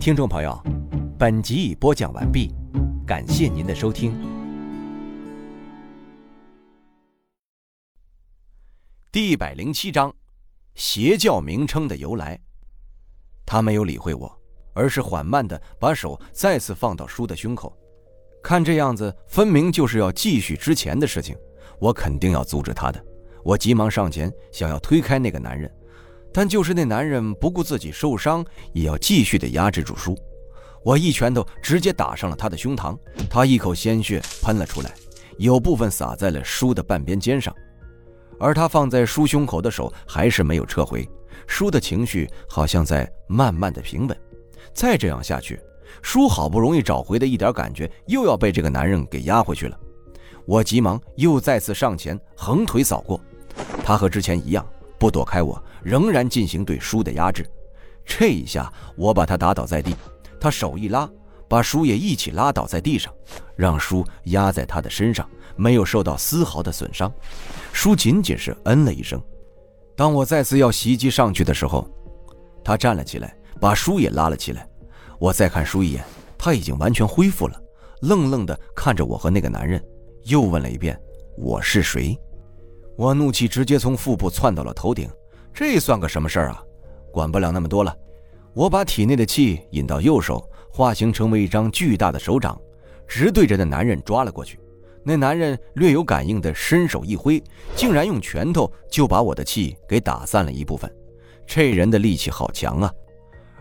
听众朋友，本集已播讲完毕，感谢您的收听。第一百零七章，邪教名称的由来。他没有理会我，而是缓慢的把手再次放到书的胸口。看这样子，分明就是要继续之前的事情。我肯定要阻止他的。我急忙上前，想要推开那个男人，但就是那男人不顾自己受伤，也要继续的压制住书。我一拳头直接打上了他的胸膛，他一口鲜血喷了出来，有部分洒在了书的半边肩上，而他放在书胸口的手还是没有撤回。书的情绪好像在慢慢的平稳。再这样下去。书好不容易找回的一点感觉，又要被这个男人给压回去了。我急忙又再次上前，横腿扫过。他和之前一样，不躲开我，仍然进行对书的压制。这一下，我把他打倒在地，他手一拉，把书也一起拉倒在地上，让书压在他的身上，没有受到丝毫的损伤。书仅仅是嗯了一声。当我再次要袭击上去的时候，他站了起来，把书也拉了起来。我再看书一眼，他已经完全恢复了，愣愣地看着我和那个男人，又问了一遍：“我是谁？”我怒气直接从腹部窜到了头顶，这算个什么事儿啊？管不了那么多了，我把体内的气引到右手，化形成为一张巨大的手掌，直对着那男人抓了过去。那男人略有感应的伸手一挥，竟然用拳头就把我的气给打散了一部分。这人的力气好强啊！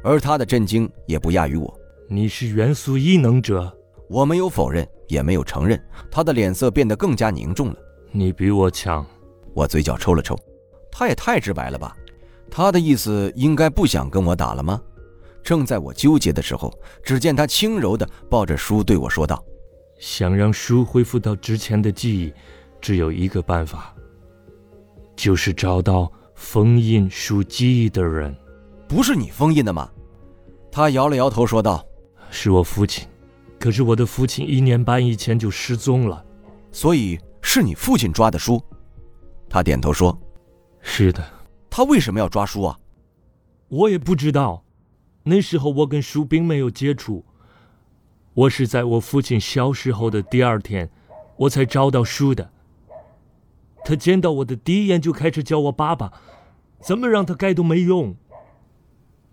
而他的震惊也不亚于我。你是元素异能者？我没有否认，也没有承认。他的脸色变得更加凝重了。你比我强。我嘴角抽了抽。他也太直白了吧？他的意思应该不想跟我打了吗？正在我纠结的时候，只见他轻柔地抱着书对我说道：“想让书恢复到之前的记忆，只有一个办法，就是找到封印书记忆的人。”不是你封印的吗？他摇了摇头说道：“是我父亲，可是我的父亲一年半以前就失踪了，所以是你父亲抓的书。”他点头说：“是的。”他为什么要抓书啊？我也不知道。那时候我跟书并没有接触，我是在我父亲消失后的第二天，我才找到书的。他见到我的第一眼就开始叫我爸爸，怎么让他改都没用。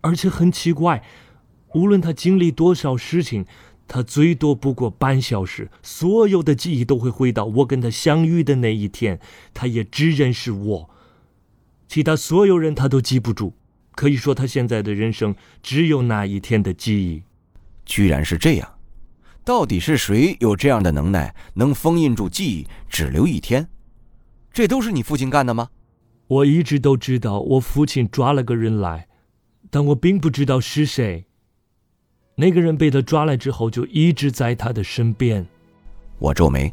而且很奇怪，无论他经历多少事情，他最多不过半小时，所有的记忆都会回到我跟他相遇的那一天。他也只认识我，其他所有人他都记不住。可以说，他现在的人生只有那一天的记忆。居然是这样，到底是谁有这样的能耐，能封印住记忆，只留一天？这都是你父亲干的吗？我一直都知道，我父亲抓了个人来。但我并不知道是谁。那个人被他抓来之后，就一直在他的身边。我皱眉，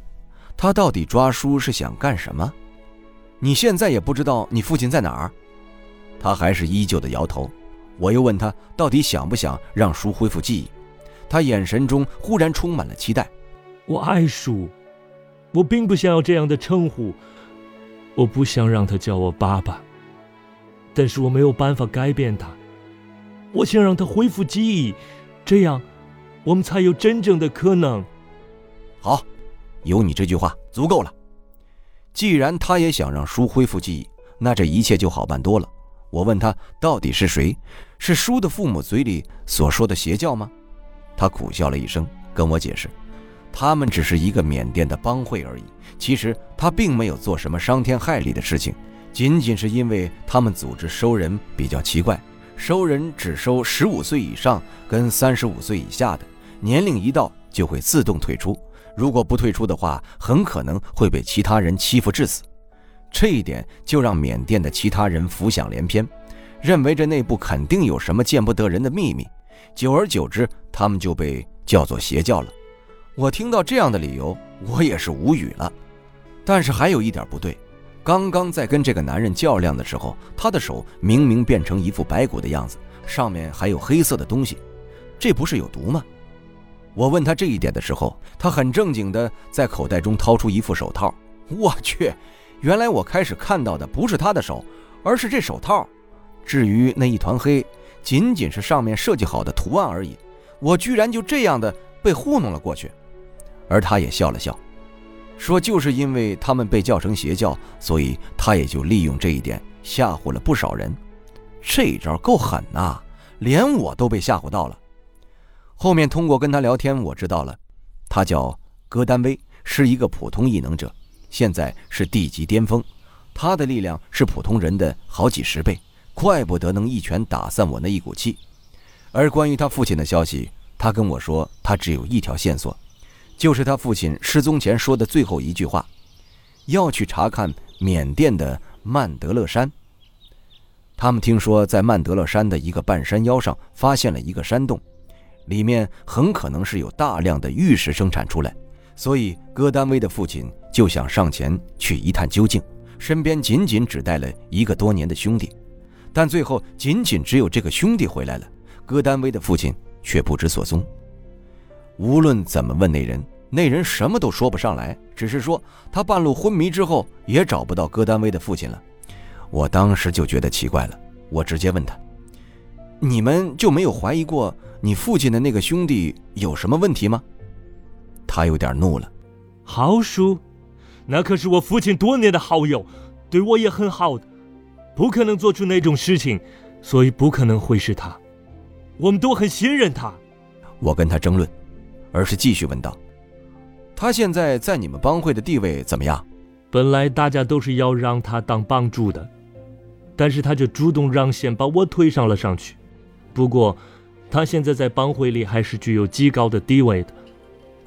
他到底抓书是想干什么？你现在也不知道你父亲在哪儿？他还是依旧的摇头。我又问他，到底想不想让书恢复记忆？他眼神中忽然充满了期待。我爱书，我并不想要这样的称呼，我不想让他叫我爸爸，但是我没有办法改变他。我想让他恢复记忆，这样，我们才有真正的可能。好，有你这句话足够了。既然他也想让书恢复记忆，那这一切就好办多了。我问他到底是谁？是书的父母嘴里所说的邪教吗？他苦笑了一声，跟我解释，他们只是一个缅甸的帮会而已。其实他并没有做什么伤天害理的事情，仅仅是因为他们组织收人比较奇怪。收人只收十五岁以上跟三十五岁以下的，年龄一到就会自动退出。如果不退出的话，很可能会被其他人欺负致死。这一点就让缅甸的其他人浮想联翩，认为这内部肯定有什么见不得人的秘密。久而久之，他们就被叫做邪教了。我听到这样的理由，我也是无语了。但是还有一点不对。刚刚在跟这个男人较量的时候，他的手明明变成一副白骨的样子，上面还有黑色的东西，这不是有毒吗？我问他这一点的时候，他很正经的在口袋中掏出一副手套。我去，原来我开始看到的不是他的手，而是这手套。至于那一团黑，仅仅是上面设计好的图案而已，我居然就这样的被糊弄了过去。而他也笑了笑，说：“就是因为他们被叫成邪教，所以他也就利用这一点吓唬了不少人。这一招够狠呐，连我都被吓唬到了。”后面通过跟他聊天，我知道了，他叫戈丹威，是一个普通异能者，现在是地级巅峰，他的力量是普通人的好几十倍。怪不得能一拳打散我那一股气。而关于他父亲的消息，他跟我说，他只有一条线索，就是他父亲失踪前说的最后一句话：要去查看缅甸的曼德勒山。他们听说，在曼德勒山的一个半山腰上发现了一个山洞，里面很可能是有大量的玉石生产出来，所以戈丹威的父亲就想上前去一探究竟，身边仅仅只带了一个多年的兄弟。但最后仅仅只有这个兄弟回来了，戈丹威的父亲却不知所踪。无论怎么问那人，那人什么都说不上来，只是说他半路昏迷之后也找不到戈丹威的父亲了。我当时就觉得奇怪了，我直接问他：“你们就没有怀疑过你父亲的那个兄弟有什么问题吗？”他有点怒了：“豪叔，那可是我父亲多年的好友，对我也很好的。”不可能做出那种事情，所以不可能会是他。我们都很信任他。我跟他争论，而是继续问道：“他现在在你们帮会的地位怎么样？”本来大家都是要让他当帮主的，但是他就主动让贤，把我推上了上去。不过，他现在在帮会里还是具有极高的地位的，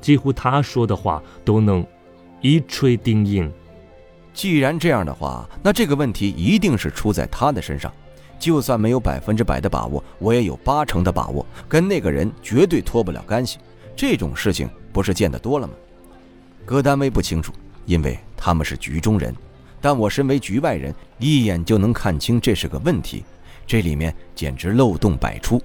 几乎他说的话都能一锤定音。既然这样的话，那这个问题一定是出在他的身上。就算没有百分之百的把握，我也有八成的把握，跟那个人绝对脱不了干系。这种事情不是见得多了吗？戈丹威不清楚，因为他们是局中人。但我身为局外人，一眼就能看清这是个问题。这里面简直漏洞百出。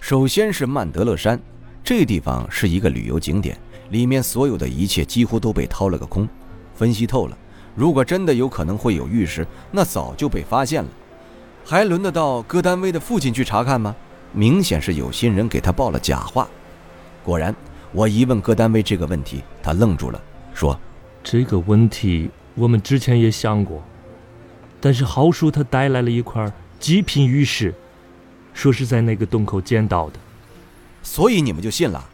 首先是曼德勒山，这地方是一个旅游景点，里面所有的一切几乎都被掏了个空。分析透了。如果真的有可能会有玉石，那早就被发现了，还轮得到戈丹威的父亲去查看吗？明显是有心人给他报了假话。果然，我一问戈丹威这个问题，他愣住了，说：“这个问题我们之前也想过，但是豪叔他带来了一块极品玉石，说是在那个洞口捡到的，所以你们就信了？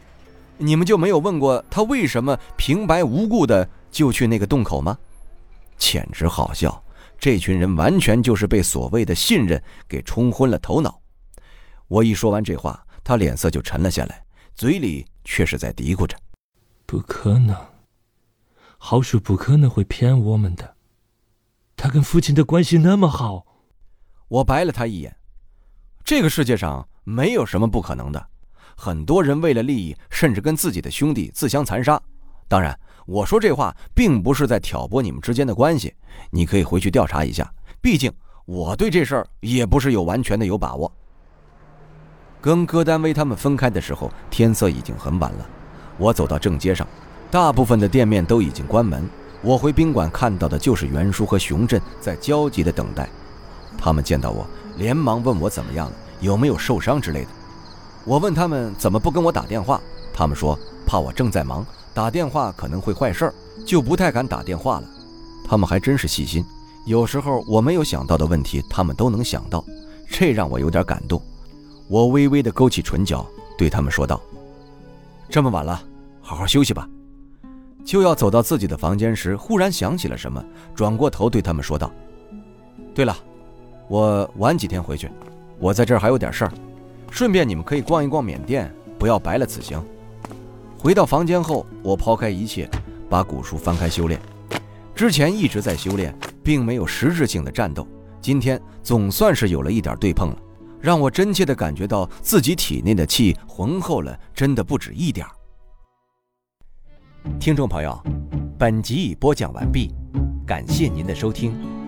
你们就没有问过他为什么平白无故的就去那个洞口吗？”简直好笑！这群人完全就是被所谓的信任给冲昏了头脑。我一说完这话，他脸色就沉了下来，嘴里却是在嘀咕着：“不可能，豪叔不可能会骗我们的。他跟父亲的关系那么好。”我白了他一眼：“这个世界上没有什么不可能的。很多人为了利益，甚至跟自己的兄弟自相残杀。当然。”我说这话并不是在挑拨你们之间的关系，你可以回去调查一下。毕竟我对这事儿也不是有完全的有把握。跟戈丹威他们分开的时候，天色已经很晚了。我走到正街上，大部分的店面都已经关门。我回宾馆看到的就是袁叔和熊振在焦急的等待。他们见到我，连忙问我怎么样了，有没有受伤之类的。我问他们怎么不跟我打电话，他们说怕我正在忙。打电话可能会坏事儿，就不太敢打电话了。他们还真是细心，有时候我没有想到的问题，他们都能想到，这让我有点感动。我微微的勾起唇角，对他们说道：“这么晚了，好好休息吧。”就要走到自己的房间时，忽然想起了什么，转过头对他们说道：“对了，我晚几天回去，我在这儿还有点事儿，顺便你们可以逛一逛缅甸，不要白了此行。”回到房间后，我抛开一切，把古书翻开修炼。之前一直在修炼，并没有实质性的战斗。今天总算是有了一点对碰了，让我真切的感觉到自己体内的气浑厚了，真的不止一点儿听众朋友，本集已播讲完毕，感谢您的收听。